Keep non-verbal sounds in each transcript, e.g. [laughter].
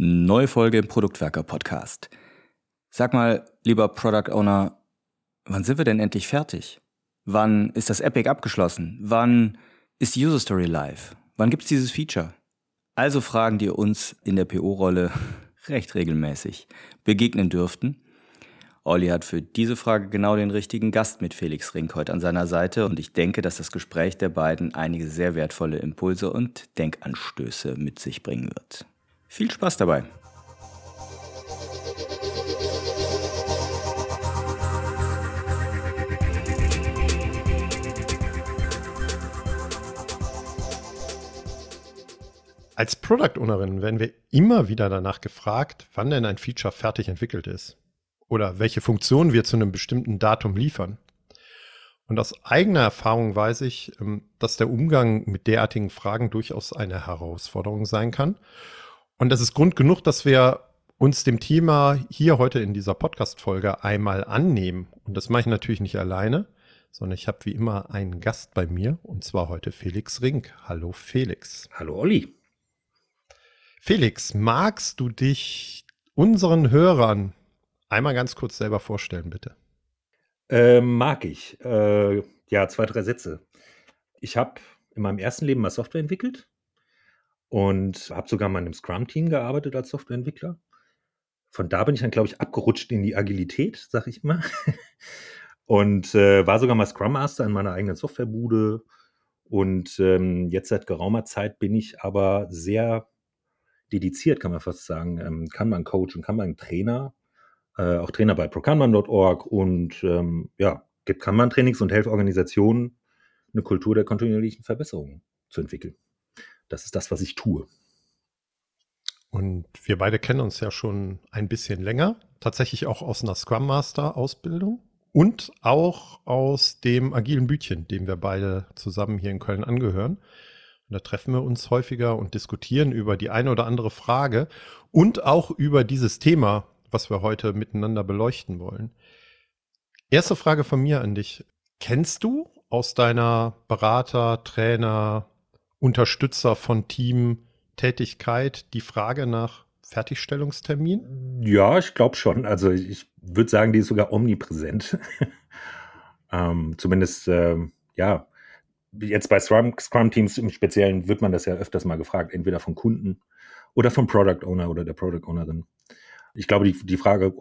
Neue Folge im Produktwerker Podcast. Sag mal, lieber Product Owner, wann sind wir denn endlich fertig? Wann ist das Epic abgeschlossen? Wann ist die User Story live? Wann gibt's dieses Feature? Also Fragen, die uns in der PO-Rolle [laughs] recht regelmäßig begegnen dürften. Olli hat für diese Frage genau den richtigen Gast mit Felix Rink heute an seiner Seite und ich denke, dass das Gespräch der beiden einige sehr wertvolle Impulse und Denkanstöße mit sich bringen wird. Viel Spaß dabei! Als Product Ownerin werden wir immer wieder danach gefragt, wann denn ein Feature fertig entwickelt ist oder welche Funktionen wir zu einem bestimmten Datum liefern. Und aus eigener Erfahrung weiß ich, ähm, dass der Umgang mit derartigen Fragen durchaus eine Herausforderung sein kann und das ist Grund genug, dass wir uns dem Thema hier heute in dieser Podcast-Folge einmal annehmen. Und das mache ich natürlich nicht alleine, sondern ich habe wie immer einen Gast bei mir und zwar heute Felix Rink. Hallo Felix. Hallo Olli. Felix, magst du dich unseren Hörern einmal ganz kurz selber vorstellen, bitte? Äh, mag ich. Äh, ja, zwei, drei Sätze. Ich habe in meinem ersten Leben mal Software entwickelt und habe sogar mal in einem Scrum-Team gearbeitet als Softwareentwickler. Von da bin ich dann, glaube ich, abgerutscht in die Agilität, sag ich immer. [laughs] und äh, war sogar mal Scrum Master in meiner eigenen Softwarebude. Und ähm, jetzt seit geraumer Zeit bin ich aber sehr dediziert, kann man fast sagen. Ähm, kann man Coach und kann man Trainer, äh, auch Trainer bei prokanban.org und ähm, ja, gibt Kanban-Trainings und helfe Organisationen, eine Kultur der kontinuierlichen Verbesserung zu entwickeln. Das ist das, was ich tue. Und wir beide kennen uns ja schon ein bisschen länger, tatsächlich auch aus einer Scrum Master Ausbildung und auch aus dem agilen Bütchen, dem wir beide zusammen hier in Köln angehören. Und da treffen wir uns häufiger und diskutieren über die eine oder andere Frage und auch über dieses Thema, was wir heute miteinander beleuchten wollen. Erste Frage von mir an dich. Kennst du aus deiner Berater, Trainer, Unterstützer von Teamtätigkeit die Frage nach Fertigstellungstermin? Ja, ich glaube schon. Also ich würde sagen, die ist sogar omnipräsent. [laughs] ähm, zumindest, ähm, ja, jetzt bei Scrum-Teams Scrum im Speziellen wird man das ja öfters mal gefragt, entweder von Kunden oder vom Product Owner oder der Product Ownerin. Ich glaube, die, die Frage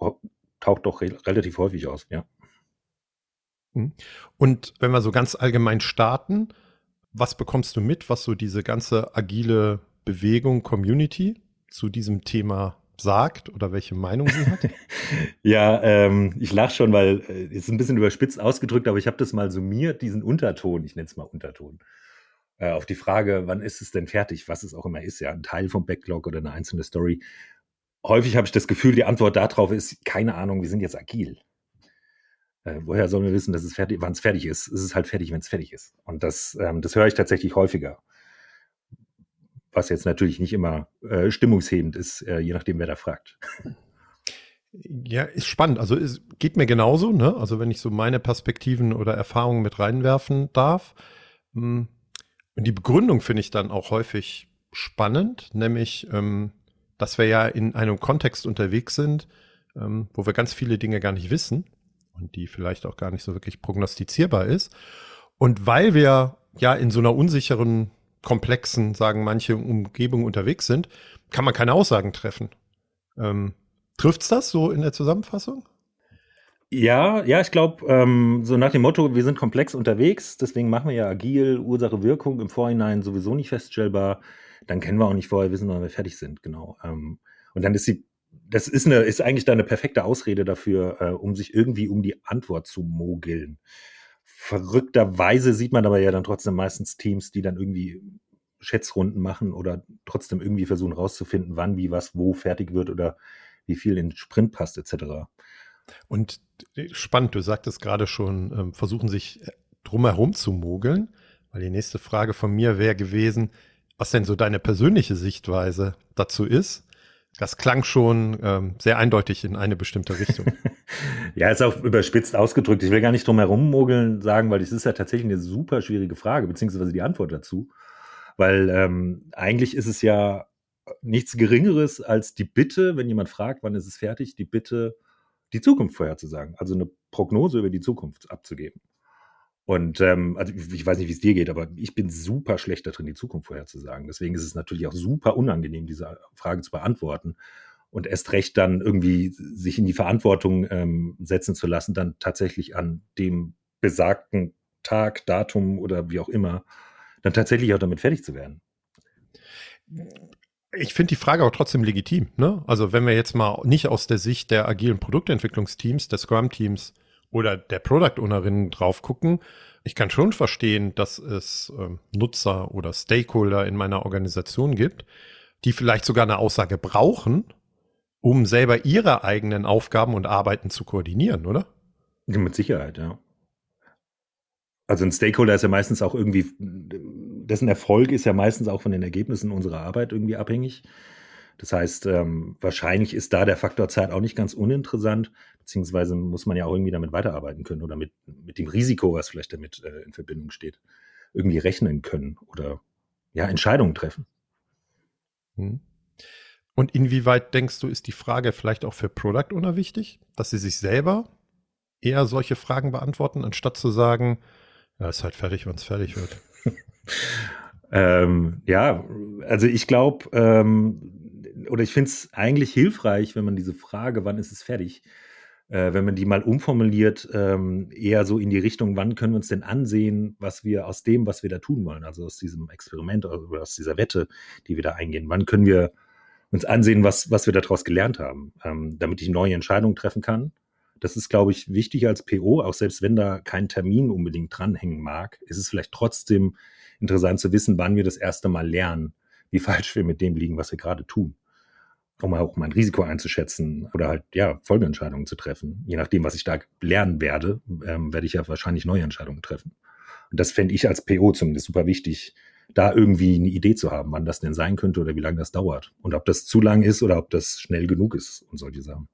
taucht doch re relativ häufig aus, ja. Mhm. Und wenn wir so ganz allgemein starten, was bekommst du mit, was so diese ganze agile Bewegung, Community zu diesem Thema sagt oder welche Meinung sie hat? [laughs] ja, ähm, ich lache schon, weil äh, ist ein bisschen überspitzt ausgedrückt, aber ich habe das mal summiert, diesen Unterton, ich nenne es mal Unterton, äh, auf die Frage, wann ist es denn fertig, was es auch immer ist, ja, ein Teil vom Backlog oder eine einzelne Story. Häufig habe ich das Gefühl, die Antwort darauf ist, keine Ahnung, wir sind jetzt agil. Äh, woher sollen wir wissen, dass es fertig, wann es fertig ist? Es ist halt fertig, wenn es fertig ist. Und das, ähm, das höre ich tatsächlich häufiger. Was jetzt natürlich nicht immer äh, stimmungshebend ist, äh, je nachdem, wer da fragt. Ja, ist spannend. Also es geht mir genauso, ne? Also wenn ich so meine Perspektiven oder Erfahrungen mit reinwerfen darf. Hm, und die Begründung finde ich dann auch häufig spannend, nämlich, ähm, dass wir ja in einem Kontext unterwegs sind, ähm, wo wir ganz viele Dinge gar nicht wissen und die vielleicht auch gar nicht so wirklich prognostizierbar ist. Und weil wir ja in so einer unsicheren, komplexen, sagen manche, Umgebung unterwegs sind, kann man keine Aussagen treffen. Ähm, trifft's das so in der Zusammenfassung? Ja, ja, ich glaube, ähm, so nach dem Motto, wir sind komplex unterwegs, deswegen machen wir ja agil, Ursache, Wirkung im Vorhinein sowieso nicht feststellbar. Dann können wir auch nicht vorher wissen, wann wir fertig sind, genau. Ähm, und dann ist die das ist, eine, ist eigentlich da eine perfekte Ausrede dafür, äh, um sich irgendwie um die Antwort zu mogeln. Verrückterweise sieht man aber ja dann trotzdem meistens Teams, die dann irgendwie Schätzrunden machen oder trotzdem irgendwie versuchen rauszufinden, wann, wie, was, wo fertig wird oder wie viel in Sprint passt, etc. Und äh, spannend, du sagtest gerade schon, ähm, versuchen sich äh, drumherum zu mogeln, weil die nächste Frage von mir wäre gewesen, was denn so deine persönliche Sichtweise dazu ist. Das klang schon ähm, sehr eindeutig in eine bestimmte Richtung. [laughs] ja, ist auch überspitzt ausgedrückt. Ich will gar nicht drum herum mogeln sagen, weil das ist ja tatsächlich eine super schwierige Frage, beziehungsweise die Antwort dazu. Weil ähm, eigentlich ist es ja nichts Geringeres als die Bitte, wenn jemand fragt, wann ist es fertig, die Bitte, die Zukunft vorherzusagen, also eine Prognose über die Zukunft abzugeben. Und ähm, also ich weiß nicht, wie es dir geht, aber ich bin super schlecht darin, die Zukunft vorherzusagen. Deswegen ist es natürlich auch super unangenehm, diese Frage zu beantworten. Und erst recht dann irgendwie sich in die Verantwortung ähm, setzen zu lassen, dann tatsächlich an dem besagten Tag, Datum oder wie auch immer, dann tatsächlich auch damit fertig zu werden. Ich finde die Frage auch trotzdem legitim. Ne? Also wenn wir jetzt mal nicht aus der Sicht der agilen Produktentwicklungsteams, der Scrum-Teams oder der Product Ownerinnen drauf gucken. Ich kann schon verstehen, dass es ähm, Nutzer oder Stakeholder in meiner Organisation gibt, die vielleicht sogar eine Aussage brauchen, um selber ihre eigenen Aufgaben und Arbeiten zu koordinieren, oder? Ja, mit Sicherheit, ja. Also ein Stakeholder ist ja meistens auch irgendwie, dessen Erfolg ist ja meistens auch von den Ergebnissen unserer Arbeit irgendwie abhängig. Das heißt, ähm, wahrscheinlich ist da der Faktor Zeit auch nicht ganz uninteressant, beziehungsweise muss man ja auch irgendwie damit weiterarbeiten können oder mit, mit dem Risiko, was vielleicht damit äh, in Verbindung steht, irgendwie rechnen können oder ja, Entscheidungen treffen. Hm. Und inwieweit denkst du, ist die Frage vielleicht auch für Product Owner wichtig, dass sie sich selber eher solche Fragen beantworten, anstatt zu sagen, ja, ist halt fertig, wenn es fertig wird. [laughs] ähm, ja, also ich glaube, ähm, oder ich finde es eigentlich hilfreich, wenn man diese Frage, wann ist es fertig, äh, wenn man die mal umformuliert, ähm, eher so in die Richtung, wann können wir uns denn ansehen, was wir aus dem, was wir da tun wollen, also aus diesem Experiment oder aus dieser Wette, die wir da eingehen, wann können wir uns ansehen, was, was wir daraus gelernt haben, ähm, damit ich neue Entscheidungen treffen kann. Das ist, glaube ich, wichtig als PO, auch selbst wenn da kein Termin unbedingt dranhängen mag, ist es vielleicht trotzdem interessant zu wissen, wann wir das erste Mal lernen, wie [laughs] falsch wir mit dem liegen, was wir gerade tun um auch mein Risiko einzuschätzen oder halt, ja, Folgeentscheidungen zu treffen. Je nachdem, was ich da lernen werde, ähm, werde ich ja wahrscheinlich neue Entscheidungen treffen. Und das fände ich als PO zumindest super wichtig, da irgendwie eine Idee zu haben, wann das denn sein könnte oder wie lange das dauert. Und ob das zu lang ist oder ob das schnell genug ist und solche Sachen.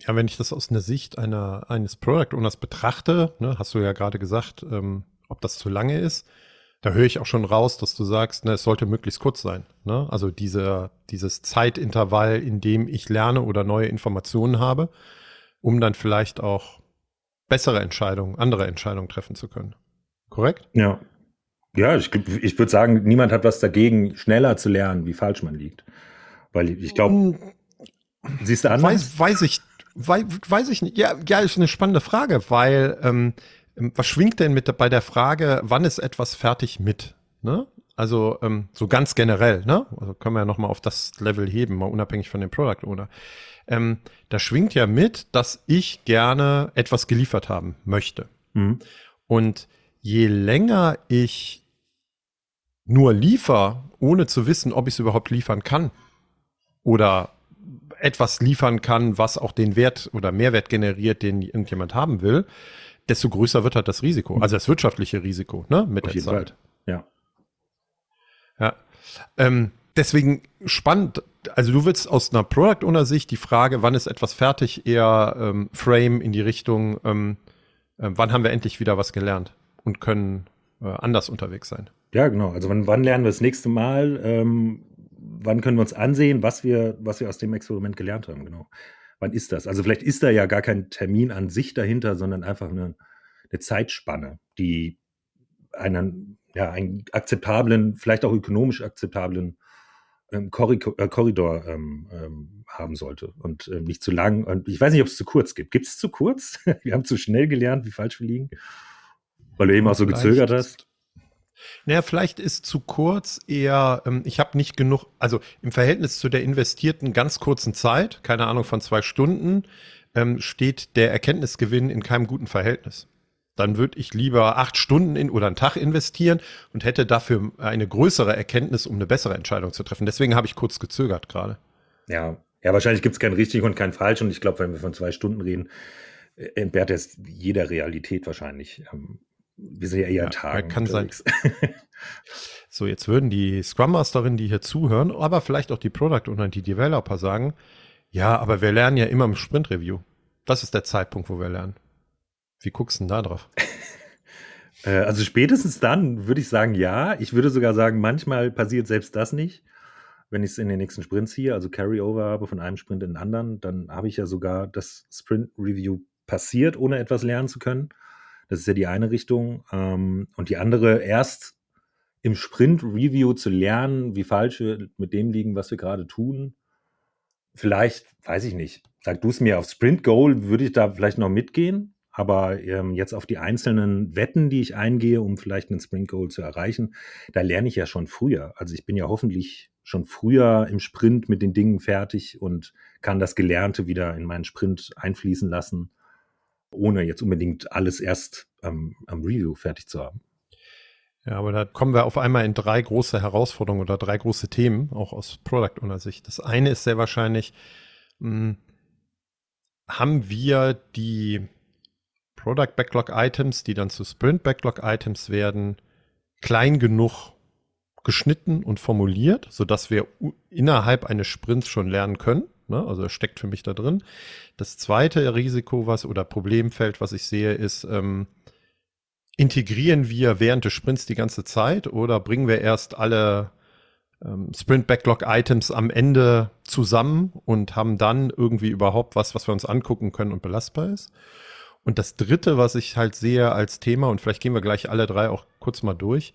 Ja, wenn ich das aus einer Sicht einer, eines Product Owners betrachte, ne, hast du ja gerade gesagt, ähm, ob das zu lange ist, da höre ich auch schon raus, dass du sagst, ne, es sollte möglichst kurz sein. Ne? Also diese, dieses Zeitintervall, in dem ich lerne oder neue Informationen habe, um dann vielleicht auch bessere Entscheidungen, andere Entscheidungen treffen zu können. Korrekt? Ja. Ja, ich, ich würde sagen, niemand hat was dagegen, schneller zu lernen, wie falsch man liegt. Weil ich glaube, hm. siehst du anders? Weiß, weiß ich, weiß, weiß ich nicht. Ja, ja, ist eine spannende Frage, weil ähm, ähm, was schwingt denn mit bei der Frage, wann ist etwas fertig mit? Ne? Also ähm, so ganz generell, ne? Also können wir ja noch mal auf das Level heben, mal unabhängig von dem Product Owner. Ähm, da schwingt ja mit, dass ich gerne etwas geliefert haben möchte. Mhm. Und je länger ich nur liefer, ohne zu wissen, ob ich es überhaupt liefern kann oder etwas liefern kann, was auch den Wert oder Mehrwert generiert, den irgendjemand haben will, desto größer wird halt das Risiko, also das wirtschaftliche Risiko, ne, mit Auf der Zeit. Fall. Ja. Ja. Ähm, deswegen spannend. Also du willst aus einer Product Owner Sicht die Frage, wann ist etwas fertig, eher ähm, Frame in die Richtung, ähm, äh, wann haben wir endlich wieder was gelernt und können äh, anders unterwegs sein. Ja, genau. Also wann, wann lernen wir das nächste Mal? Ähm, wann können wir uns ansehen, was wir, was wir aus dem Experiment gelernt haben? Genau wann ist das? Also vielleicht ist da ja gar kein Termin an sich dahinter, sondern einfach eine, eine Zeitspanne, die einen, ja, einen akzeptablen, vielleicht auch ökonomisch akzeptablen ähm, Korridor, äh, Korridor ähm, ähm, haben sollte und ähm, nicht zu lang. Und ich weiß nicht, ob es zu kurz gibt. Gibt es zu kurz? [laughs] wir haben zu schnell gelernt, wie falsch wir liegen, weil du eben auch so gezögert hast. Naja, vielleicht ist zu kurz eher, ähm, ich habe nicht genug, also im Verhältnis zu der investierten ganz kurzen Zeit, keine Ahnung von zwei Stunden, ähm, steht der Erkenntnisgewinn in keinem guten Verhältnis. Dann würde ich lieber acht Stunden in oder einen Tag investieren und hätte dafür eine größere Erkenntnis, um eine bessere Entscheidung zu treffen. Deswegen habe ich kurz gezögert gerade. Ja, ja, wahrscheinlich gibt es kein richtig und kein falsch. Und ich glaube, wenn wir von zwei Stunden reden, äh, entbehrt es jeder Realität wahrscheinlich. Ähm, wir sind ja eher ja, Tagen. Kann unterwegs. sein. [laughs] so, jetzt würden die Scrum Masterinnen, die hier zuhören, aber vielleicht auch die Product Owner, die Developer sagen, ja, aber wir lernen ja immer im Sprint Review. Das ist der Zeitpunkt, wo wir lernen. Wie guckst du denn da drauf? [laughs] Äh, also spätestens dann würde ich sagen, ja. Ich würde sogar sagen, manchmal passiert selbst das nicht. wenn ich es in den nächsten Sprint ziehe, also Carryover habe von einem Sprint in den anderen, dann habe ich ja sogar das Sprint Review passiert, ohne etwas lernen zu können. Das ist ja die eine Richtung. Ähm, und die andere, erst im Sprint Review zu lernen, wie falsch wir mit dem liegen, was wir gerade tun. Vielleicht, weiß ich nicht, sag du es mir, auf Sprint Goal würde ich da vielleicht noch mitgehen. Aber ähm, jetzt auf die einzelnen Wetten, die ich eingehe, um vielleicht einen Sprint Goal zu erreichen, da lerne ich ja schon früher. Also ich bin ja hoffentlich schon früher im Sprint mit den Dingen fertig und kann das Gelernte wieder in meinen Sprint einfließen lassen, ohne jetzt unbedingt alles erst am, am Review fertig zu haben. Ja, aber da kommen wir auf einmal in drei große Herausforderungen oder drei große Themen, auch aus Product Owner Sicht. Das eine ist sehr wahrscheinlich, mh, hm, haben wir die Product Backlog Items, die dann zu Sprint Backlog Items werden, klein genug geschnitten und formuliert, sodass wir innerhalb eines Sprints schon lernen können. Ne? Also das steckt für mich da drin. Das zweite Risiko, was oder Problemfeld, was ich sehe, ist, ähm, integrieren wir während des Sprints die ganze Zeit oder bringen wir erst alle ähm, Sprint Backlog Items am Ende zusammen und haben dann irgendwie überhaupt was, was wir uns angucken können und belastbar ist? Und das dritte, was ich halt sehe als Thema, und vielleicht gehen wir gleich alle drei auch kurz mal durch,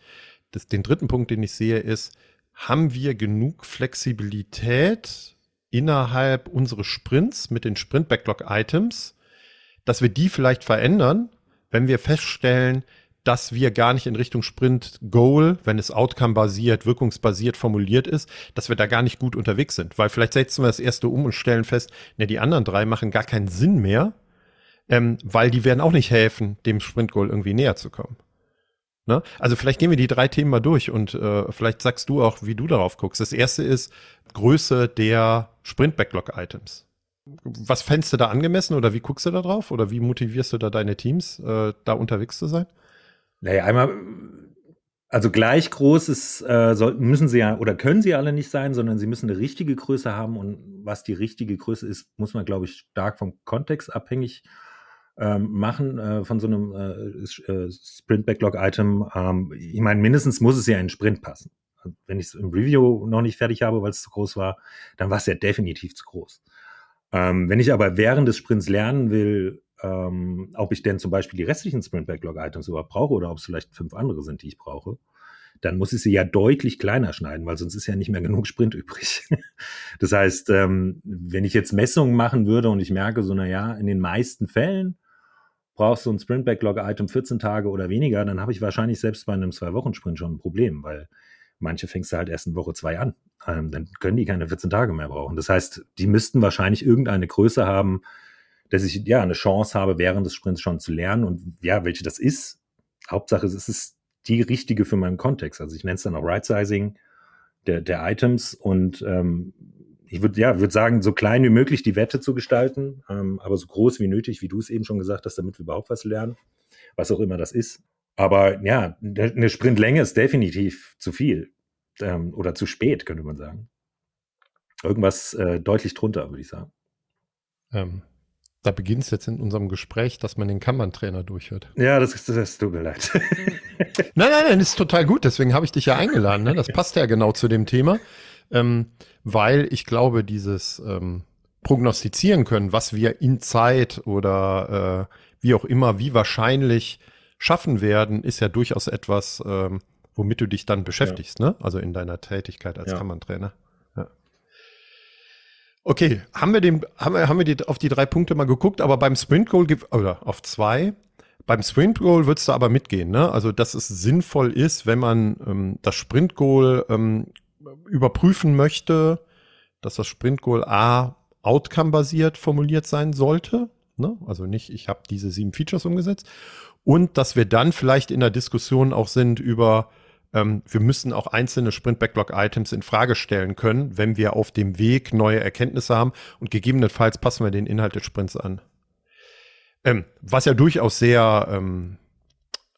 das, den dritten Punkt, den ich sehe, ist, haben wir genug Flexibilität innerhalb unseres Sprints mit den Sprint-Backlog-Items, dass wir die vielleicht verändern, wenn wir feststellen, dass wir gar nicht in Richtung Sprint-Goal, wenn es outcome-basiert, wirkungsbasiert formuliert ist, dass wir da gar nicht gut unterwegs sind. Weil vielleicht setzen wir das erste um und stellen fest, ne, die anderen drei machen gar keinen Sinn mehr, ähm, weil die werden auch nicht helfen, dem Sprint-Goal irgendwie näher zu kommen. Ne? Also vielleicht gehen wir die drei Themen mal durch und äh, vielleicht sagst du auch, wie du darauf guckst. Das erste ist Größe der Sprint-Backlog-Items. Was fändest du da angemessen oder wie guckst du da drauf oder wie motivierst du da deine Teams, äh, da unterwegs zu sein? Naja, einmal, also gleich groß ist, äh, sollten, müssen sie ja oder können sie alle nicht sein, sondern sie müssen eine richtige Größe haben und was die richtige Größe ist, muss man, glaube ich, stark vom Kontext abhängig ähm, machen äh, von so einem äh, äh, Sprint-Backlog-Item. Ähm, ich meine, mindestens muss es ja in Sprint passen. Wenn ich es im Review noch nicht fertig habe, weil es zu groß war, dann war es ja definitiv zu groß. Ähm, wenn ich aber während des Sprints lernen will, ähm, ob ich denn zum Beispiel die restlichen Sprint-Backlog-Items überhaupt brauche oder ob es vielleicht fünf andere sind, die ich brauche, dann muss ich sie ja deutlich kleiner schneiden, weil sonst ist ja nicht mehr genug Sprint [laughs] übrig. das heißt, ähm, wenn ich jetzt Messungen machen würde und ich merke so, na ja, in den meisten Fällen brauchst du ein Sprint-Backlog-Item 14 Tage oder weniger, dann habe ich wahrscheinlich selbst bei einem Zwei-Wochen-Sprint schon ein Problem, weil manche fängst du halt erst in Woche zwei an. Ähm, dann können die keine 14 Tage mehr brauchen. Das heißt, die müssten wahrscheinlich irgendeine Größe haben, dass ich ja eine Chance habe, während des Sprints schon zu lernen. Und ja, welche das ist, Hauptsache es ist die richtige für meinen Kontext. Also ich nenne es dann auch Right-Sizing der, der Items und ähm, ich würde ja, würde sagen, so klein wie möglich die Wette zu gestalten, ähm, aber so groß wie nötig, wie du es eben schon gesagt hast, damit wir überhaupt was lernen, was auch immer das ist. Aber ja, eine Sprintlänge ist definitiv zu viel ähm, oder zu spät, könnte man sagen. Irgendwas äh, deutlich drunter, würde ich sagen. Ähm, da beginnt es jetzt in unserem Gespräch, dass man den Kanban-Trainer durchhört. Ja, das, ist, das tut mir leid. [laughs] nein, nein, nein, das ist total gut. Deswegen habe ich dich ja eingeladen. Ne? Das passt ja genau zu dem Thema ähm, weil ich glaube, dieses ähm, prognostizieren können, was wir in Zeit oder äh, wie auch immer, wie wahrscheinlich schaffen werden, ist ja durchaus etwas, ähm, womit du dich dann beschäftigst, ja. ne? Also in deiner Tätigkeit als ja. Kammerntrainer. Ja. Okay, haben wir den, haben wir, haben wir die, auf die drei Punkte mal geguckt, aber beim Sprint Goal oder auf zwei. Beim Sprint Goal würdest du aber mitgehen, ne? Also, dass es sinnvoll ist, wenn man ähm, das Sprint Goal ähm, überprüfen möchte, dass das Sprint Goal A outcome-basiert formuliert sein sollte. Ne? Also nicht, ich habe diese sieben Features umgesetzt. Und dass wir dann vielleicht in der Diskussion auch sind über, ähm, wir müssen auch einzelne Sprint-Backlog-Items in Frage stellen können, wenn wir auf dem Weg neue Erkenntnisse haben und gegebenenfalls passen wir den Inhalt des Sprints an. Ähm, was ja durchaus sehr ähm,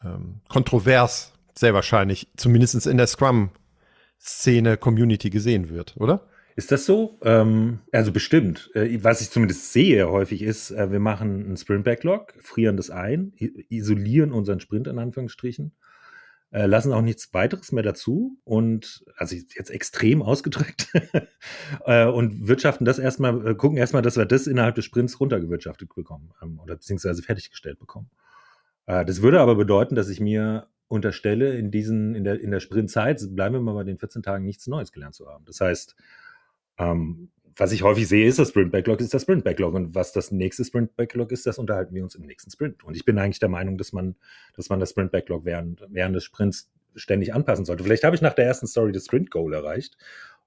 ähm, kontrovers, sehr wahrscheinlich, zumindest in der Scrum Szene, Community gesehen wird, oder? Ist das so? Ähm, also bestimmt. Äh, was ich zumindest sehe häufig ist, äh, wir machen einen Sprint Backlog, frieren das ein, isolieren unseren Sprint in Anführungsstrichen, äh, lassen auch nichts weiteres mehr dazu und also jetzt extrem ausgedrückt [laughs] äh, und wirtschaften das erstmal, äh, gucken erstmal, dass wir das innerhalb des Sprints runtergewirtschaftet bekommen ähm, oder beziehungsweise fertiggestellt bekommen. Äh, das würde aber bedeuten, dass ich mir unterstelle, in diesen, in der, in der Sprintzeit, bleiben wir mal bei den 14 Tagen, nichts Neues gelernt zu haben. Das heißt, ähm, was ich häufig sehe, ist das Sprint Backlog, ist das Sprint Backlog. Und was das nächste Sprint Backlog ist, das unterhalten wir uns im nächsten Sprint. Und ich bin eigentlich der Meinung, dass man, dass man das Sprint Backlog während, während des Sprints ständig anpassen sollte. Vielleicht habe ich nach der ersten Story das Sprint Goal erreicht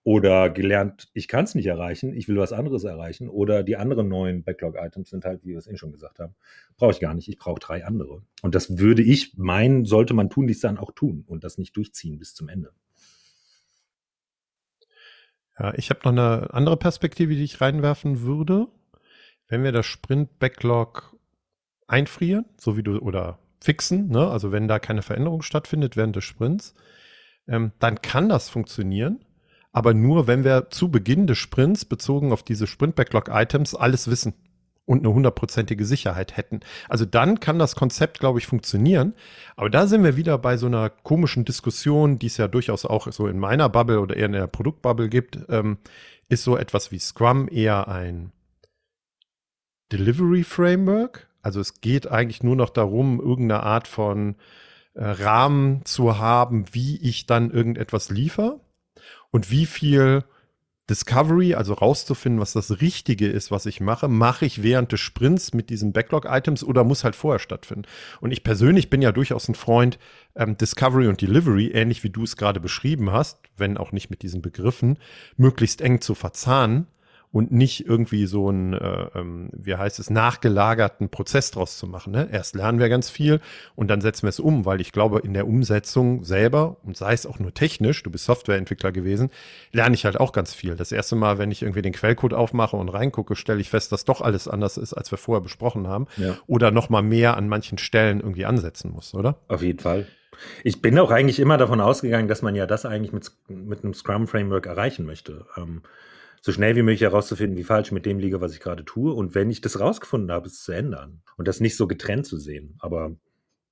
oder gelernt, ich kann es nicht erreichen, ich will was anderes erreichen oder die anderen neuen Backlog-Items sind halt, wie wir es eben schon gesagt haben, brauche ich gar nicht, ich brauche drei andere. Und das würde ich meinen, sollte man tun, dies dann auch tun und das nicht durchziehen bis zum Ende. Ja, ich habe noch eine andere Perspektive, die ich reinwerfen würde. Wenn wir das Sprint-Backlog einfrieren, so wie du, oder fixen, ne? also wenn da keine Veränderung stattfindet während des Sprints, ähm, dann kann das funktionieren, aber nur, wenn wir zu Beginn des Sprints bezogen auf diese Sprint-Backlog-Items alles wissen und eine hundertprozentige Sicherheit hätten. Also dann kann das Konzept, glaube ich, funktionieren. Aber da sind wir wieder bei so einer komischen Diskussion, die es ja durchaus auch so in meiner Bubble oder eher in der Produktbubble gibt. Ähm, ist so etwas wie Scrum eher ein Delivery Framework? Also es geht eigentlich nur noch darum, irgendeine Art von äh, Rahmen zu haben, wie ich dann irgendetwas liefere und wie viel Discovery, also rauszufinden, was das Richtige ist, was ich mache, mache ich während des Sprints mit diesen Backlog-Items oder muss halt vorher stattfinden. Und ich persönlich bin ja durchaus ein Freund, ähm, Discovery und Delivery, ähnlich wie du es gerade beschrieben hast, wenn auch nicht mit diesen Begriffen, möglichst eng zu verzahnen und nicht irgendwie so einen, äh, ähm, wie heißt es, nachgelagerten Prozess draus zu machen. Ne? Erst lernen wir ganz viel und dann setzen wir es um, weil ich glaube, in der Umsetzung selber, und sei es auch nur technisch, du bist Softwareentwickler gewesen, lerne ich halt auch ganz viel. Das erste Mal, wenn ich irgendwie den Quellcode aufmache und reingucke, stelle ich fest, dass doch alles anders ist, als wir vorher besprochen haben. Ja. Oder noch mal mehr an manchen Stellen irgendwie ansetzen muss, oder? Auf jeden Fall. Ich bin auch eigentlich immer davon ausgegangen, dass man ja das eigentlich mit, mit einem Scrum-Framework erreichen möchte. Ähm, so schnell wie möglich herauszufinden, wie falsch mit dem liege, was ich gerade tue. Und wenn ich das rausgefunden habe, es zu ändern und das nicht so getrennt zu sehen. Aber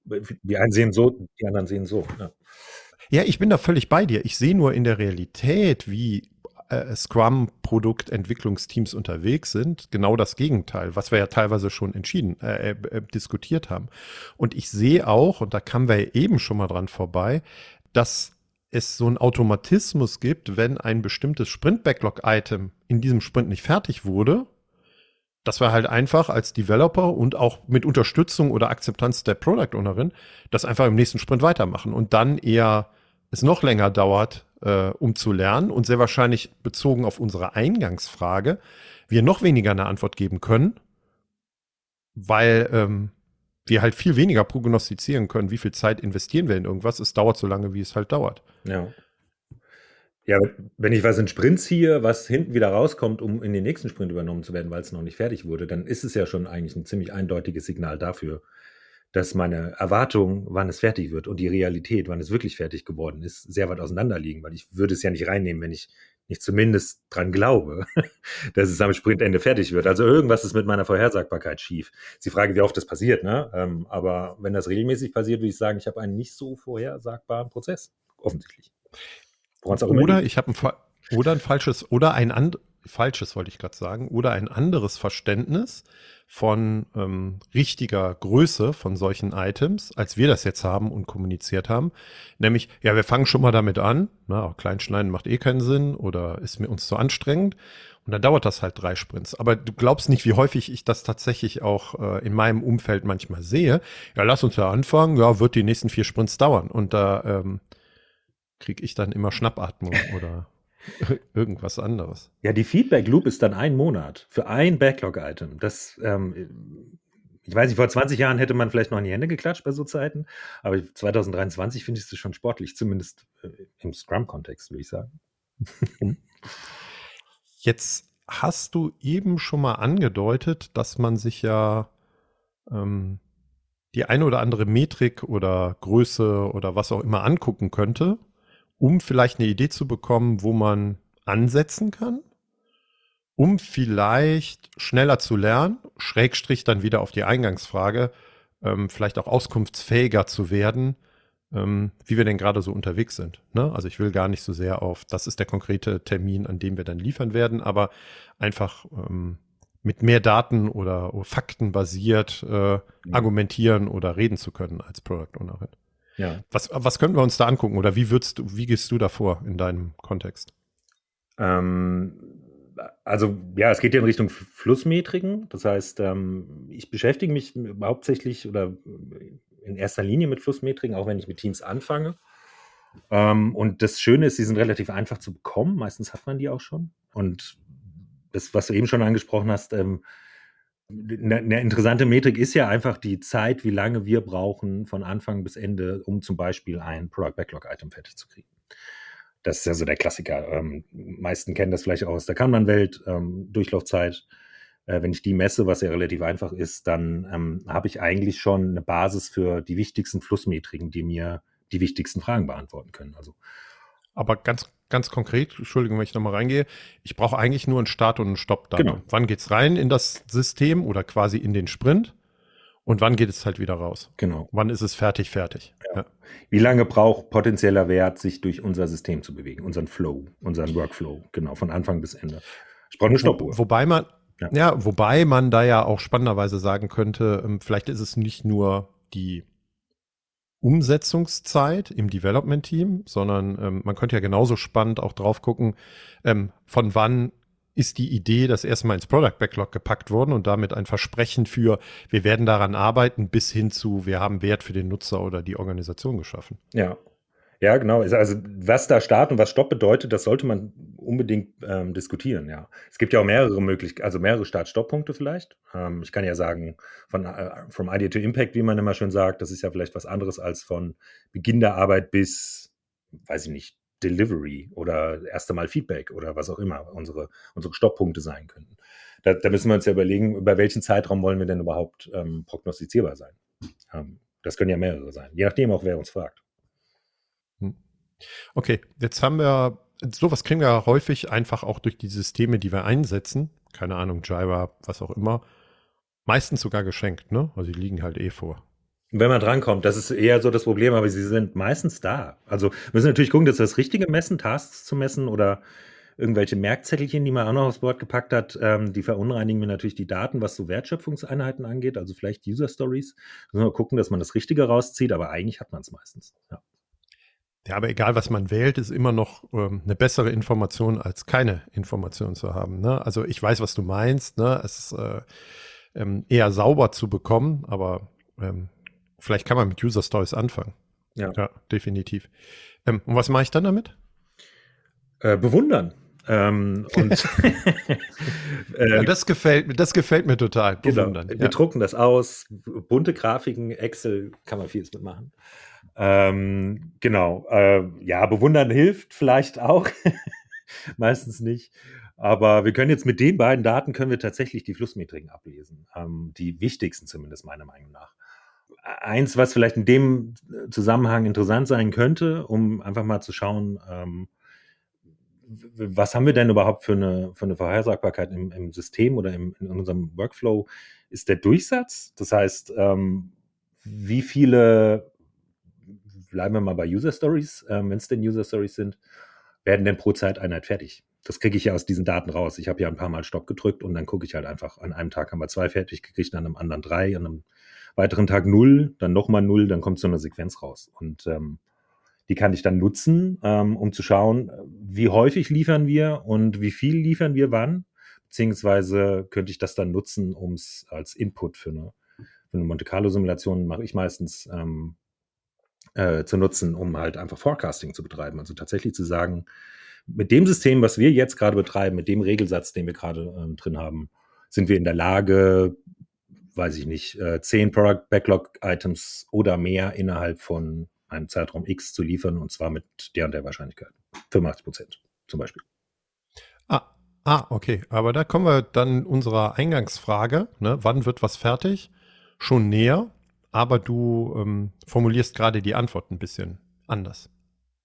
die einen sehen so, die anderen sehen so. Ja. Ja, ich bin da völlig bei dir. Ich sehe nur in der Realität, wie äh, Scrum-Produktentwicklungsteams unterwegs sind, genau das Gegenteil, was wir ja teilweise schon entschieden, äh, äh, diskutiert haben. Und ich sehe auch, und da kamen wir eben schon mal dran vorbei, dass es so einen Automatismus gibt, wenn ein bestimmtes Sprint-Backlog-Item in diesem Sprint nicht fertig wurde, dass wir halt einfach als Developer und auch mit Unterstützung oder Akzeptanz der Product Ownerin das einfach im nächsten Sprint weitermachen und dann eher es noch länger dauert, äh, um zu lernen und sehr wahrscheinlich bezogen auf unsere Eingangsfrage wir noch weniger eine Antwort geben können, weil ähm, wir halt viel weniger prognostizieren können, wie viel Zeit investieren wir in irgendwas. Es dauert so lange, wie es halt dauert. Ja. Ja, wenn ich was in Sprint ziehe, was hinten wieder rauskommt, um in den nächsten Sprint übernommen zu werden, weil es noch nicht fertig wurde, dann ist es ja schon eigentlich ein ziemlich eindeutiges Signal dafür, dass meine Erwartung, wann es fertig wird und die Realität, wann es wirklich fertig geworden ist, sehr weit auseinander liegen, weil ich würde es ja nicht reinnehmen, wenn ich nicht zumindest dran glaube, [laughs] dass es am Sprintende fertig wird. Also irgendwas ist mit meiner Vorhersagbarkeit schief. Sie fragen, wie oft das passiert, ne? Ähm, aber wenn das regelmäßig passiert, würde ich sagen, ich habe einen nicht so vorhersagbaren Prozess. Offensichtlich. Oder ich habe ein, oder ein falsches, oder ein and, falsches wollte ich gerade sagen, oder ein anderes Verständnis von ähm, richtiger Größe von solchen Items, als wir das jetzt haben und kommuniziert haben. Nämlich, ja, wir fangen schon mal damit an. Na, Kleinschneiden macht eh keinen Sinn oder ist mir uns zu anstrengend. Und dann dauert das halt drei Sprints. Aber du glaubst nicht, wie häufig ich das tatsächlich auch äh, in meinem Umfeld manchmal sehe. Ja, lass uns ja anfangen. Ja, wird die nächsten vier Sprints dauern. Und da ähm, kriege ich dann immer Schnappatmung oder [laughs] Irgendwas anderes. Ja, die Feedback Loop ist dann ein Monat für ein Backlog-Item. Das, ähm, ich weiß nicht, vor 20 Jahren hätte man vielleicht noch in die Hände geklatscht bei so Zeiten, aber 2023 finde ich es schon sportlich, zumindest äh, im Scrum-Kontext, würde ich sagen. Jetzt hast du eben schon mal angedeutet, dass man sich ja ähm, die eine oder andere Metrik oder Größe oder was auch immer angucken könnte um vielleicht eine Idee zu bekommen, wo man ansetzen kann, um vielleicht schneller zu lernen, Schrägstrich dann wieder auf die Eingangsfrage, ähm, vielleicht auch auskunftsfähiger zu werden, ähm, wie wir denn gerade so unterwegs sind. Ne? Also ich will gar nicht so sehr auf, das ist der konkrete Termin, an dem wir dann liefern werden, aber einfach ähm, mit mehr Daten oder Fakten basiert äh, argumentieren oder reden zu können als Product Ownerin. Ja. Was, was könnten wir uns da angucken oder wie würdest du, wie gehst du da vor in deinem Kontext? Ähm, also ja, es geht ja in Richtung Flussmetriken. Das heißt, ähm, ich beschäftige mich hauptsächlich oder in erster Linie mit Flussmetriken, auch wenn ich mit Teams anfange. Ähm, und das Schöne ist, sie sind relativ einfach zu bekommen. Meistens hat man die auch schon. Und das, was du eben schon angesprochen hast, ähm, eine, interessante Metrik ist ja einfach die Zeit, wie lange wir brauchen von Anfang bis Ende, um zum Beispiel ein Product Backlog Item fertig zu kriegen. Das ist ja so der Klassiker. Ähm, meisten kennen das vielleicht auch aus der Kanban-Welt, ähm, Durchlaufzeit. Äh, wenn ich die messe, was ja relativ einfach ist, dann ähm, habe ich eigentlich schon eine Basis für die wichtigsten Flussmetriken, die mir die wichtigsten Fragen beantworten können. Also aber ganz, ganz konkret, Entschuldigung, wenn ich nochmal reingehe, ich brauche eigentlich nur einen Start- und einen Stopp-Datum. Genau. Wann geht's rein in das System oder quasi in den Sprint? Und wann geht es halt wieder raus? Genau. Wann ist es fertig, fertig? Ja. Ja. Wie lange braucht potenzieller Wert, sich durch unser System zu bewegen, unseren Flow, unseren Workflow, genau, von Anfang bis Ende. Ich brauche eine Stoppuhr. Wo, wobei man, ja. ja. wobei man da ja auch spannenderweise sagen könnte, ähm, vielleicht ist es nicht nur die Umsetzungszeit im Development-Team, sondern ähm, man könnte ja genauso spannend auch drauf gucken, ähm, von wann ist die Idee das erstmal ins Product Backlog gepackt worden und damit ein Versprechen für, wir werden daran arbeiten, bis hin zu, wir haben Wert für den Nutzer oder die Organisation geschaffen. Ja, ja, genau. Also was da Start und was Stopp bedeutet, das sollte man unbedingt ähm, diskutieren, ja. Es gibt ja auch mehrere Möglichkeiten, also mehrere Start-Stopp-Punkte vielleicht. Ähm, ich kann ja sagen, von äh, from Idea to Impact, wie man immer schön sagt, das ist ja vielleicht was anderes als von Beginn der Arbeit bis, weiß ich nicht, Delivery oder erste Mal Feedback oder was auch immer unsere, unsere Stopppunkte sein könnten. Da, da müssen wir uns ja überlegen, über welchen Zeitraum wollen wir denn überhaupt ähm, prognostizierbar sein. Ähm, das können ja mehrere sein, je nachdem auch, wer uns fragt. Okay, jetzt haben wir, sowas kriegen wir häufig einfach auch durch die Systeme, die wir einsetzen. Keine Ahnung, Jira, was auch immer. Meistens sogar geschenkt, ne? Also die liegen halt eh vor. Wenn man drankommt, das ist eher so das Problem, aber sie sind meistens da. Also müssen natürlich gucken, dass wir das Richtige messen, Tasks zu messen oder irgendwelche Merkzettelchen, die man auch noch aufs Board gepackt hat, ähm, die verunreinigen mir natürlich die Daten, was so Wertschöpfungseinheiten angeht, also vielleicht User Stories. Müssen wir gucken, dass man das Richtige rauszieht, aber eigentlich hat man es meistens. Ja. Ja, aber egal, was man wählt, ist immer noch ähm, eine bessere Information, als keine Information zu haben. Ne? Also ich weiß, was du meinst. Ne? Es ist äh, ähm, eher sauber zu bekommen, aber ähm, vielleicht kann man mit User Stories anfangen. Ja, ja definitiv. Ähm, und was mache ich dann damit? Äh, bewundern. Ähm, und [laughs] [laughs] äh, ja, das gefällt das gefällt mir total. Genau. Bewundern. Genau. Wir ja. drucken das aus, bunte Grafiken, Excel kann man vieles mitmachen. Ähm, genau. Äh, ja, bewundern hilft vielleicht auch. [laughs] Meistens nicht. Aber wir können jetzt mit den beiden Daten können wir tatsächlich die Flussmetriken ablesen. Ähm, die wichtigsten zumindest meiner Meinung nach. Eins, was vielleicht in dem Zusammenhang interessant sein könnte, um einfach mal zu schauen, ähm, was haben wir denn überhaupt für eine, für eine Vorhersagbarkeit im, im System oder im, in unserem Workflow, ist der Durchsatz. Das heißt, ähm, wie viele bleiben wir mal bei User Stories, ähm, wenn es denn User Stories sind, werden denn pro Zeiteinheit fertig. Das kriege ich ja aus diesen Daten raus. Ich habe ja ein paar Mal Stopp gedrückt und dann gucke ich halt einfach, an einem Tag haben wir zwei fertig gekriegt, an einem anderen drei, an einem weiteren Tag null, dann nochmal null, dann kommt so eine Sequenz raus. Und ähm, die kann ich dann nutzen, ähm, um zu schauen, wie häufig liefern wir und wie viel liefern wir wann. Beziehungsweise könnte ich das dann nutzen, um es als Input für eine, für eine Monte Carlo-Simulation mache ich meistens ähm, äh, zu nutzen, um halt einfach Forecasting zu betreiben. Also tatsächlich zu sagen, mit dem System, was wir jetzt gerade betreiben, mit dem Regelsatz, den wir gerade ähm, drin haben, sind wir in der Lage, weiß ich nicht, äh, zehn Product Backlog Items oder mehr innerhalb von einem Zeitraum X zu liefern und zwar mit der und der Wahrscheinlichkeit. 85 Prozent zum Beispiel. Ah, ah, okay. Aber da kommen wir dann unserer Eingangsfrage. Ne? Wann wird was fertig? Schon näher aber du ähm, formulierst gerade die Antwort ein bisschen anders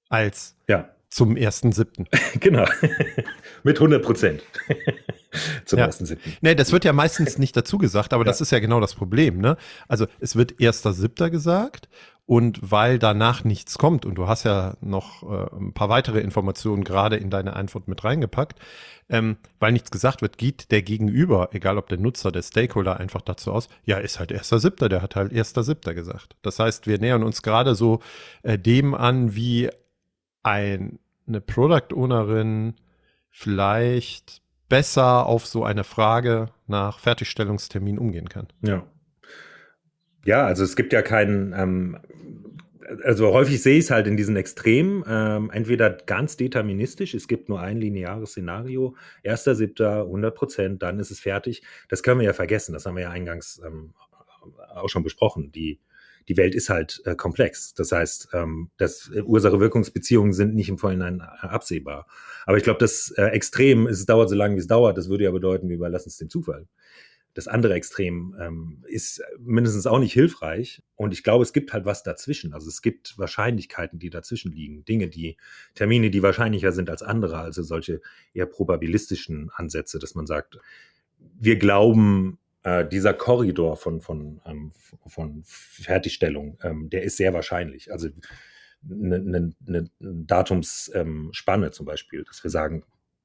als ja. zum ersten siebten. [laughs] genau. Mit 100 Prozent. zum ja. ersten siebten. Nee, das wird ja meistens nicht dazu gesagt, aber ja. das ist ja genau das Problem. Ne? Also es wird erster siebter gesagt Und weil danach nichts kommt, und du hast ja noch äh, ein paar weitere Informationen gerade in deine Antwort mit reingepackt, ähm, weil nichts gesagt wird, geht der Gegenüber, egal ob der Nutzer, der Stakeholder, einfach dazu aus, ja, ist halt erster Siebter, der hat halt erster Siebter gesagt. Das heißt, wir nähern uns gerade so äh, dem an, wie ein, eine Product Ownerin vielleicht besser auf so eine Frage nach Fertigstellungstermin umgehen kann. Ja. Ja, also es gibt ja keinen, ähm, also häufig sehe ich es halt in diesen Extremen, ähm, entweder ganz deterministisch, es gibt nur ein lineares Szenario, erster, siebter, 100 Prozent, dann ist es fertig. Das können wir ja vergessen, das haben wir ja eingangs ähm, auch schon besprochen. Die, die Welt ist halt äh, komplex. Das heißt, ähm, das äh, Ursache-Wirkungsbeziehungen sind nicht im Vorhinein äh, absehbar. Aber ich glaube, das äh, Extrem, es dauert so lange, wie es dauert, das würde ja bedeuten, wir überlassen es dem Zufall das andere Extrem ähm, ist mindestens auch nicht hilfreich. Und ich glaube, es gibt halt was dazwischen. Also es gibt Wahrscheinlichkeiten, die dazwischen liegen. Dinge, die, Termine, die wahrscheinlicher sind als andere. Also solche eher probabilistischen Ansätze, dass man sagt, wir glauben, äh, dieser Korridor von, von, ähm, von Fertigstellung, ähm, der ist sehr wahrscheinlich. Also eine, ne, ne Datumsspanne zum Beispiel, dass wir sagen,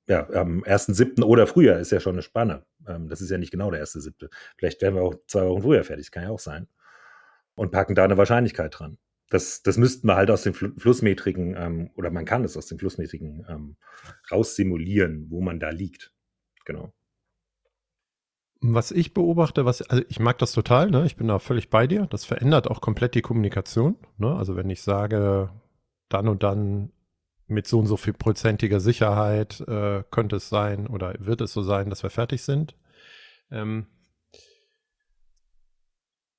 ja, am 1.7. oder früher ist ja schon eine Spanne. Ähm, das ist ja nicht genau der 1.7. Vielleicht werden wir auch zwei Wochen früher fertig, kann ja auch sein. Und packen da eine Wahrscheinlichkeit dran. Das, das müssten wir halt aus den Fl Flussmetriken, ähm, oder man kann es aus den Flussmetriken ähm, raussimulieren, wo man da liegt. Genau. Was ich beobachte, was, also ich mag das total, ne? Ich bin da völlig bei dir. Das verändert auch komplett die Kommunikation. Ne? Also wenn ich sage, dann und dann mit so und so viel prozentiger Sicherheit äh, könnte es sein oder wird es so sein, dass wir fertig sind. Ähm,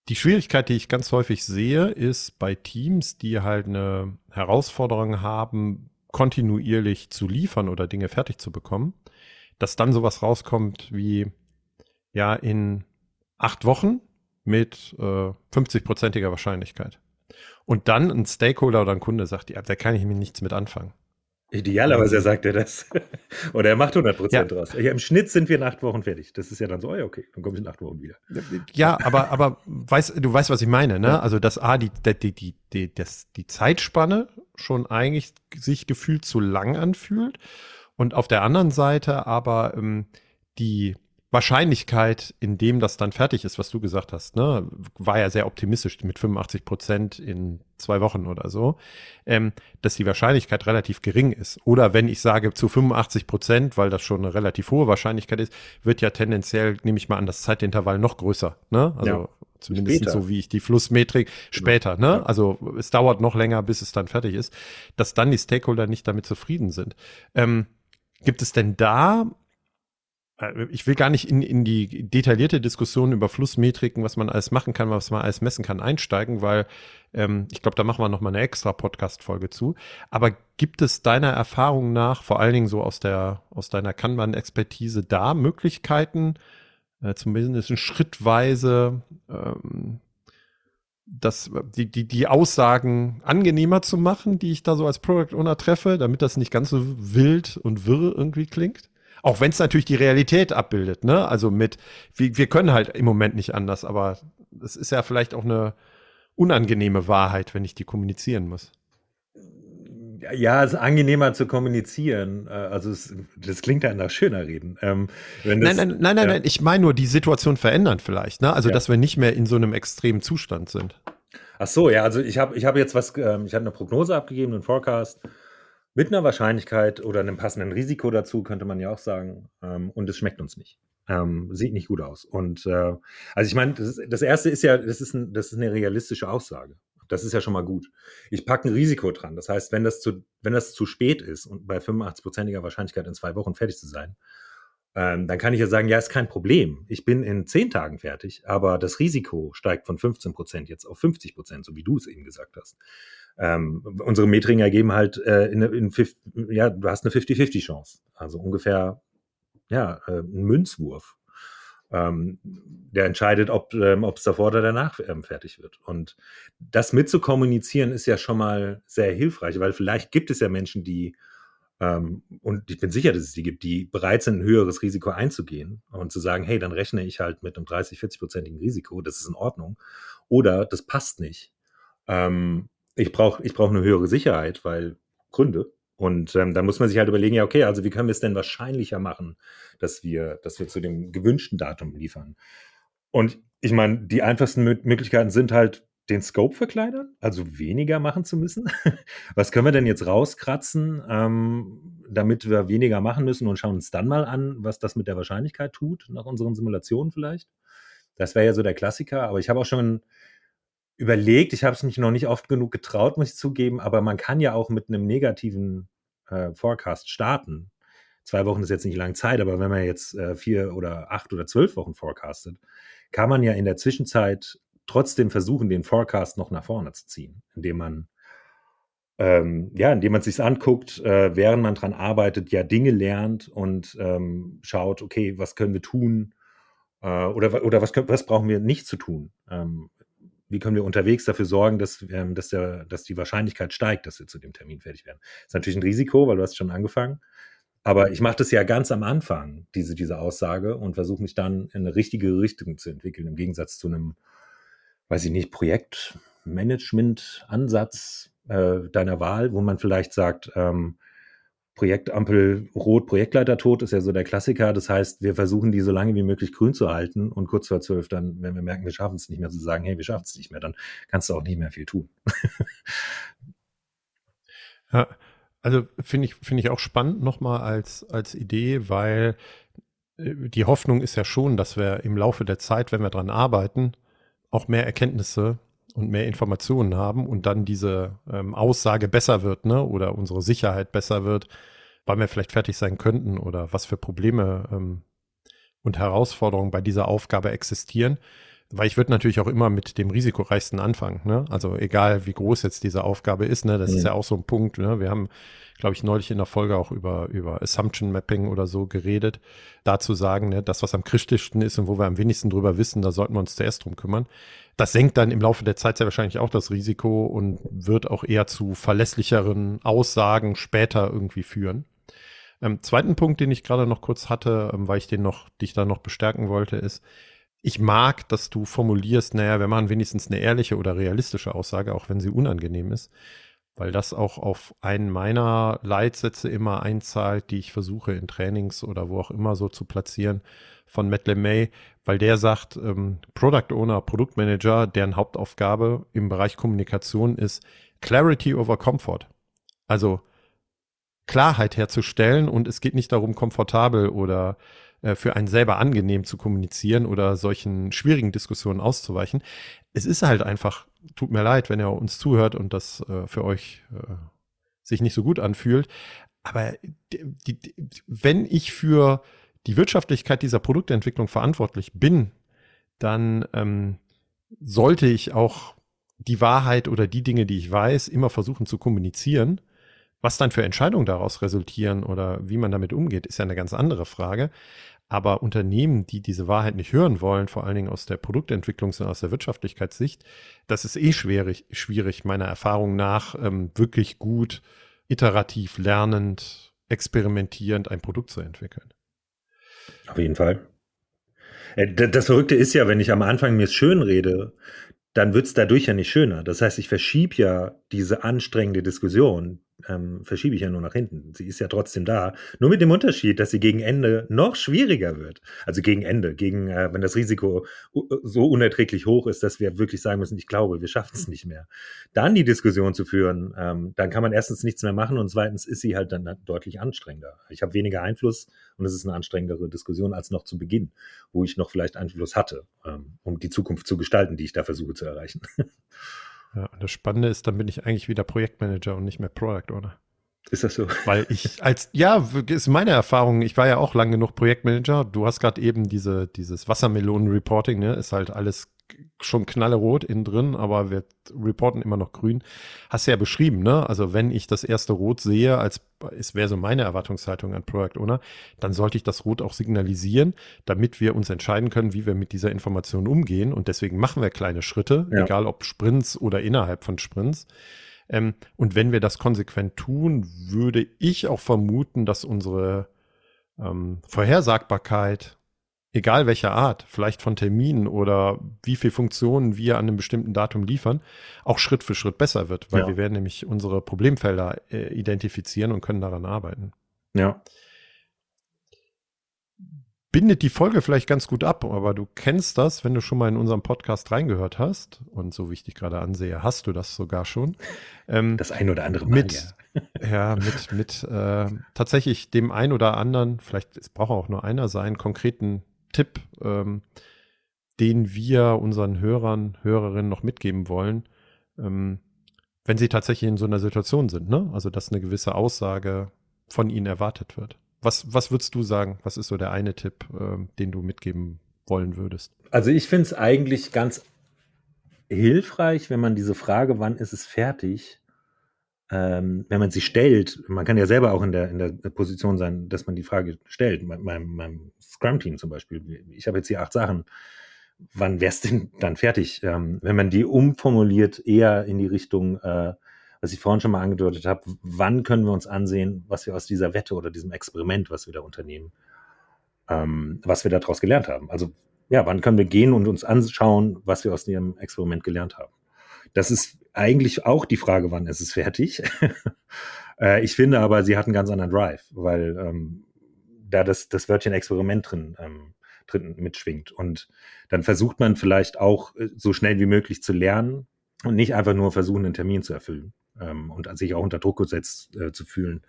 die Schwierigkeit, die ich ganz häufig sehe, ist bei Teams, die halt eine Herausforderung haben, kontinuierlich zu liefern oder Dinge fertig zu bekommen, dass dann sowas rauskommt wie, ja, in acht Wochen mit äh, 50-prozentiger Wahrscheinlichkeit. Und dann ein Stakeholder oder ein Kunde sagt, ja, da kann ich mir nichts mit anfangen. Idealerweise sagt er das. [laughs] Oder er macht 100 Prozent ja. draus. Ja, Im Schnitt sind wir in acht Wochen fertig. Das ist ja dann so, oh ja, okay, dann komme ich in acht Wochen wieder. Ja, aber, aber weißt, du weißt, was ich meine, ne? Also, dass A, die, die, die, die, das, die Zeitspanne schon eigentlich sich gefühlt zu lang anfühlt. Und auf der anderen Seite aber ähm, die, Wahrscheinlichkeit, in dem das dann fertig ist, was du gesagt hast, ne, war ja sehr optimistisch mit 85 Prozent in zwei Wochen oder so, ähm, dass die Wahrscheinlichkeit relativ gering ist. Oder wenn ich sage zu 85 Prozent, weil das schon eine relativ hohe Wahrscheinlichkeit ist, wird ja tendenziell, nehme ich mal an, das Zeitintervall noch größer. Ne? Also ja. zumindest später. so wie ich die Flussmetrik genau. später. Ne? Ja. Also es dauert noch länger, bis es dann fertig ist, dass dann die Stakeholder nicht damit zufrieden sind. Ähm, gibt es denn da ich will gar nicht in, in die detaillierte Diskussion über Flussmetriken, was man alles machen kann, was man alles messen kann, einsteigen, weil ähm, ich glaube, da machen wir noch mal eine extra Podcast-Folge zu. Aber gibt es deiner Erfahrung nach, vor allen Dingen so aus der aus deiner Kanban-Expertise, da Möglichkeiten, äh, zumindest schrittweise ähm, das, die, die, die Aussagen angenehmer zu machen, die ich da so als Product Owner treffe, damit das nicht ganz so wild und wirr irgendwie klingt? Auch wenn es natürlich die Realität abbildet, ne? Also mit, wir, wir können halt im Moment nicht anders, aber es ist ja vielleicht auch eine unangenehme Wahrheit, wenn ich die kommunizieren muss. Ja, es ist angenehmer zu kommunizieren. Äh, also es, das klingt ja nach schöner Reden. Ähm, das, nein, nein, nein, nein, ja. nein, ich meine nur die Situation verändern vielleicht. Ne? Also ja. dass wir nicht mehr in so einem extremen Zustand sind. Ach so, ja, also ich habe ich hab jetzt was, ähm, ich habe eine Prognose abgegeben, einen Forecast mit einer Wahrscheinlichkeit oder einem passenden Risiko dazu, könnte man ja auch sagen. Ähm, und es schmeckt uns nicht. Ähm, sieht nicht gut aus. Und äh, also ich meine, das, das, erste ist ja, das ist, ein, das ist eine realistische Aussage. Das ist ja schon mal gut. Ich packe ein Risiko dran. Das heißt, wenn das zu, wenn das zu spät ist und bei 85-prozentiger Wahrscheinlichkeit in zwei Wochen fertig zu sein, ähm, dann kann ich ja sagen, ja, ist kein Problem. Ich bin in zehn Tagen fertig, aber das Risiko steigt von 15 Prozent jetzt auf 50 Prozent, so wie du es eben gesagt hast ähm, unsere Metriken ergeben halt äh, in, in ja, du hast eine 50-50 Chance. Also ungefähr ja, äh, ein Münzwurf. Ähm, der entscheidet, ob ähm, es davor oder danach ähm, fertig wird. Und das mitzukommunizieren ist ja schon mal sehr hilfreich, weil vielleicht gibt es ja Menschen, die und ich bin sicher, dass es die gibt, die bereit sind, ein höheres Risiko einzugehen und zu sagen, hey, dann rechne ich halt mit einem 30, 40-prozentigen Risiko, das ist in Ordnung. Oder das passt nicht Ähm, ich brauche ich brauch eine höhere Sicherheit, weil Gründe. Und ähm, dann muss man sich halt überlegen, ja, okay, also wie können wir es denn wahrscheinlicher machen, dass wir, dass wir zu dem gewünschten Datum liefern? Und ich meine, die einfachsten Möglichkeiten sind halt, den Scope verkleinern, also weniger machen zu müssen. [laughs] Was können wir denn jetzt rauskratzen, ähm, damit wir weniger machen müssen und schauen uns dann mal an, was das mit der Wahrscheinlichkeit tut, nach unseren Simulationen vielleicht? Das wäre ja so der Klassiker, aber ich habe auch schon überlegt, ich habe es mich noch nicht oft genug getraut, muss ich zugeben, aber man kann ja auch mit einem negativen äh, Forecast starten. Zwei Wochen ist jetzt nicht lange Zeit, aber wenn man jetzt äh, vier oder acht oder zwölf Wochen forecastet, kann man ja in der Zwischenzeit trotzdem versuchen, den Forecast noch nach vorne zu ziehen, indem man ähm, ja, indem man sich anguckt, äh, während man dran arbeitet, ja Dinge lernt und ähm, schaut, okay, was können wir tun äh, oder oder was können, was brauchen wir nicht zu tun? Ähm, wie können wir unterwegs dafür sorgen, dass, ähm, dass, der, dass die Wahrscheinlichkeit steigt, dass wir zu dem Termin fertig werden? Das ist natürlich ein Risiko, weil du hast schon angefangen. Aber ich mache das ja ganz am Anfang, diese, diese Aussage, und versuche mich dann in eine richtige Richtung zu entwickeln, im Gegensatz zu einem, weiß ich nicht, Projektmanagement-Ansatz äh, deiner Wahl, wo man vielleicht sagt, ähm, Projektampel rot, Projektleiter tot ist ja so der Klassiker. Das heißt, wir versuchen die so lange wie möglich grün zu halten und kurz vor zwölf dann, wenn wir merken, wir schaffen es nicht mehr, zu sagen, hey, wir schaffen es nicht mehr, dann kannst du auch nicht mehr viel tun. [laughs] ja, also finde ich, finde ich auch spannend nochmal als, als Idee, weil äh, die Hoffnung ist ja schon, dass wir im Laufe der Zeit, wenn wir dran arbeiten, auch mehr Erkenntnisse und mehr Informationen haben und dann diese ähm, Aussage besser wird, ne? Oder unsere Sicherheit besser wird, wann wir vielleicht fertig sein könnten oder was für Probleme ähm, und Herausforderungen bei dieser Aufgabe existieren. Weil ich würde natürlich auch immer mit dem risikoreichsten anfangen. Ne? Also egal, wie groß jetzt diese Aufgabe ist, ne? das mhm. ist ja auch so ein Punkt. Ne? Wir haben, glaube ich, neulich in der Folge auch über, über Assumption Mapping oder so geredet. Dazu sagen, ne, das, was am kritischsten ist und wo wir am wenigsten drüber wissen, da sollten wir uns zuerst drum kümmern. Das senkt dann im Laufe der Zeit sehr wahrscheinlich auch das Risiko und wird auch eher zu verlässlicheren Aussagen später irgendwie führen. Ähm, zweiten Punkt, den ich gerade noch kurz hatte, ähm, weil ich den noch, dich da noch bestärken wollte, ist, ich mag, dass du formulierst, naja, wir machen wenigstens eine ehrliche oder realistische Aussage, auch wenn sie unangenehm ist, weil das auch auf einen meiner Leitsätze immer einzahlt, die ich versuche in Trainings oder wo auch immer so zu platzieren von Matt LeMay, weil der sagt, ähm, Product Owner, Produktmanager, deren Hauptaufgabe im Bereich Kommunikation ist Clarity over Comfort. Also Klarheit herzustellen und es geht nicht darum, komfortabel oder äh, für einen selber angenehm zu kommunizieren oder solchen schwierigen Diskussionen auszuweichen. Es ist halt einfach, tut mir leid, wenn ihr uns zuhört und das äh, für euch äh, sich nicht so gut anfühlt. Aber die, die, wenn ich für die Wirtschaftlichkeit dieser Produktentwicklung verantwortlich bin, dann ähm, sollte ich auch die Wahrheit oder die Dinge, die ich weiß, immer versuchen zu kommunizieren. Was dann für Entscheidungen daraus resultieren oder wie man damit umgeht, ist ja eine ganz andere Frage. Aber Unternehmen, die diese Wahrheit nicht hören wollen, vor allen Dingen aus der Produktentwicklungs- und aus der Wirtschaftlichkeitssicht, das ist eh schwierig, schwierig meiner Erfahrung nach, ähm, wirklich gut, iterativ, lernend, experimentierend ein Produkt zu entwickeln. Auf jeden Fall. Äh, das Verrückte ist ja, wenn ich am Anfang mir es schön rede, dann wird es dadurch ja nicht schöner. Das heißt, ich verschiebe ja diese anstrengende Diskussion, ähm, verschiebe ich ja nur nach hinten. Sie ist ja trotzdem da. Nur mit dem Unterschied, dass sie gegen Ende noch schwieriger wird. Also gegen Ende, gegen, äh, wenn das Risiko so unerträglich hoch ist, dass wir wirklich sagen müssen, ich glaube, wir schaffen es nicht mehr. Dann die Diskussion zu führen, ähm, dann kann man erstens nichts mehr machen und zweitens ist sie halt dann deutlich anstrengender. Ich habe weniger Einfluss und es ist eine anstrengendere Diskussion als noch zu Beginn, wo ich noch vielleicht Einfluss hatte, ähm, um die Zukunft zu gestalten, die ich da versuche zu erreichen. [laughs] Ja, und das Spannende ist, dann bin ich eigentlich wieder Projektmanager und nicht mehr Product Owner. Ist das so? Weil ich als, ja, ist meine Erfahrung, ich war ja auch lang genug Projektmanager. Du hast gerade eben diese, dieses Wassermelonen-Reporting, ne, ist halt alles schon knallerot innen drin, aber wir reporten immer noch grün. Hast du ja beschrieben, ne? Also wenn ich das erste Rot sehe, als es wäre so meine Erwartungshaltung an Product Owner, dann sollte ich das Rot auch signalisieren, damit wir uns entscheiden können, wie wir mit dieser Information umgehen. Und deswegen machen wir kleine Schritte, ja. egal ob Sprints oder innerhalb von Sprints. Ähm, und wenn wir das konsequent tun, würde ich auch vermuten, dass unsere ähm, Vorhersagbarkeit egal welcher Art, vielleicht von Terminen oder wie viel Funktionen wir an einem bestimmten Datum liefern, auch Schritt für Schritt besser wird, weil ja. wir werden nämlich unsere Problemfelder äh, identifizieren und können daran arbeiten. Ja bindet die Folge vielleicht ganz gut ab, aber du kennst das, wenn du schon mal in unserem Podcast reingehört hast. Und so wie ich dich gerade ansehe, hast du das sogar schon. Ähm, das ein oder andere Mal, mit, ja. [laughs] ja, mit, mit äh, tatsächlich dem ein oder anderen, vielleicht es braucht auch nur einer sein, konkreten Tipp, ähm, den wir unseren Hörern, Hörerinnen noch mitgeben wollen, ähm, wenn sie tatsächlich in so einer Situation sind, ne? Also dass eine gewisse Aussage von ihnen erwartet wird. Was, was würdest du sagen? Was ist so der eine Tipp, äh, den du mitgeben wollen würdest? Also ich finde es eigentlich ganz hilfreich, wenn man diese Frage, wann ist es fertig, ähm, wenn man sie stellt, man kann ja selber auch in der, in der Position sein, dass man die Frage stellt. Meinem, meinem Scrum-Team zum Beispiel. Ich habe jetzt hier acht Sachen. Wann wär's denn dann fertig? Ähm, wenn man die umformuliert, eher in die Richtung, äh, was ich vorhin schon mal angedeutet habe, wann können wir uns ansehen, was wir aus dieser Wette oder diesem Experiment, was wir da unternehmen, ähm, was wir daraus gelernt haben. Also ja, wann können wir gehen und uns anschauen, was wir aus dem Experiment gelernt haben. Das ist eigentlich auch die Frage, wann ist es fertig. [laughs] äh, ich finde aber, sie hat einen ganz anderen Drive, weil ähm, da das, das Wörtchen Experiment drin, ähm, drin mitschwingt. Und dann versucht man vielleicht auch äh, so schnell wie möglich zu lernen und nicht einfach nur versuchen, einen Termin zu erfüllen ähm, und sich auch unter Druck gesetzt äh, zu fühlen,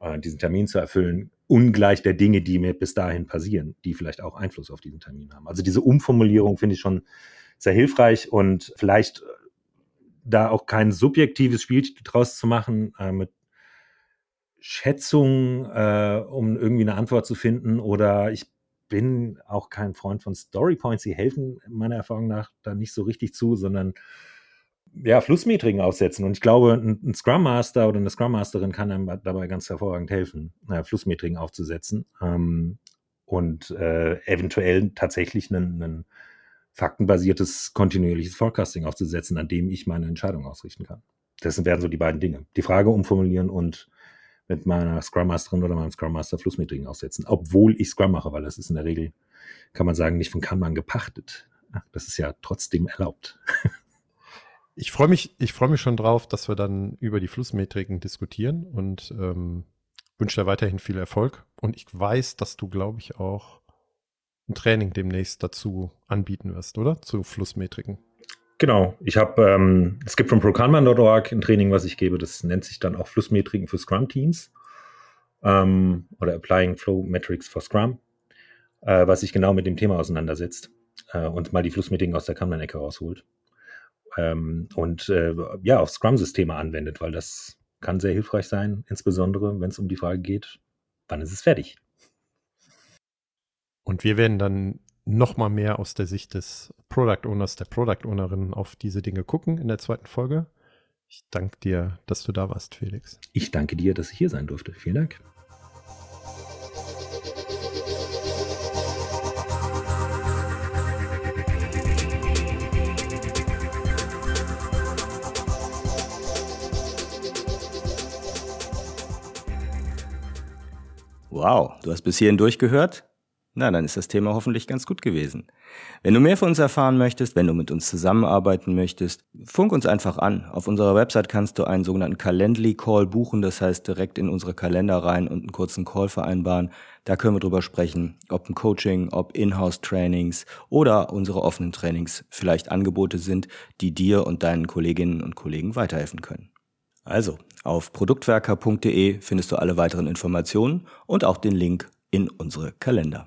äh, diesen Termin zu erfüllen, ungleich der Dinge, die mir bis dahin passieren, die vielleicht auch Einfluss auf diesen Termin haben. Also diese Umformulierung finde ich schon sehr hilfreich und vielleicht da auch kein subjektives Spiel draus zu machen äh, mit Schätzungen, äh, um irgendwie eine Antwort zu finden. Oder ich bin auch kein Freund von Storypoints, die helfen meiner Erfahrung nach da nicht so richtig zu, sondern ja, Flussmetriken aussetzen. Und ich glaube, ein, ein, Scrum Master oder eine Scrum Masterin kann einem dabei ganz hervorragend helfen, äh, Flussmetriken aufzusetzen. Ähm, und äh, eventuell tatsächlich ein, ein faktenbasiertes, kontinuierliches Forecasting aufzusetzen, an dem ich meine Entscheidung ausrichten kann. Das wären so die beiden Dinge. Die Frage umformulieren und mit meiner Scrum Masterin oder meinem Scrum Master Flussmetriken aussetzen, obwohl ich Scrum mache, weil das ist in der Regel, kann man sagen, nicht von Kanban gepachtet. Das ist ja trotzdem erlaubt. [laughs] Ich freue mich, ich mich schon drauf, dass wir dann über die Flussmetriken diskutieren und ähm, wünsche dir weiterhin viel Erfolg. Und ich weiß, dass du, glaube ich, auch ein Training demnächst dazu anbieten wirst, oder? Zu Flussmetriken. Genau. Ich habe, ähm, es gibt von prokanban.org ein Training, was ich gebe. Das nennt sich dann auch Flussmetriken für Scrum-Teams ähm, oder Applying Flow Metrics for Scrum, äh, was sich genau mit dem Thema auseinandersetzt äh, und mal die Flussmetriken aus der Kanban-Ecke rausholt ähm, und äh, ja, auf Scrum-Systeme anwendet, weil das kann sehr hilfreich sein, insbesondere wenn es um die Frage geht, wann ist es fertig? Und wir werden dann noch mal mehr aus der Sicht des Product Owners, der Product Ownerin auf diese Dinge gucken in der zweiten Folge. Ich danke dir, dass du da warst, Felix. Ich danke dir, dass ich hier sein durfte. Vielen Dank. Wow, du hast bis hierhin durchgehört? Na, dann ist das Thema hoffentlich ganz gut gewesen. Wenn du mehr von uns erfahren möchtest, wenn du mit uns zusammenarbeiten möchtest, funk uns einfach an. Auf unserer Website kannst du einen sogenannten Calendly-Call buchen, das heißt direkt in unsere Kalender rein und einen kurzen Call vereinbaren. Da können wir drüber sprechen, ob ein Coaching, ob Inhouse-Trainings oder unsere offenen Trainings vielleicht Angebote sind, die dir und deinen Kolleginnen und Kollegen weiterhelfen können. Also, auf produktwerker.de findest du alle weiteren Informationen und auch den Link in unsere Kalender.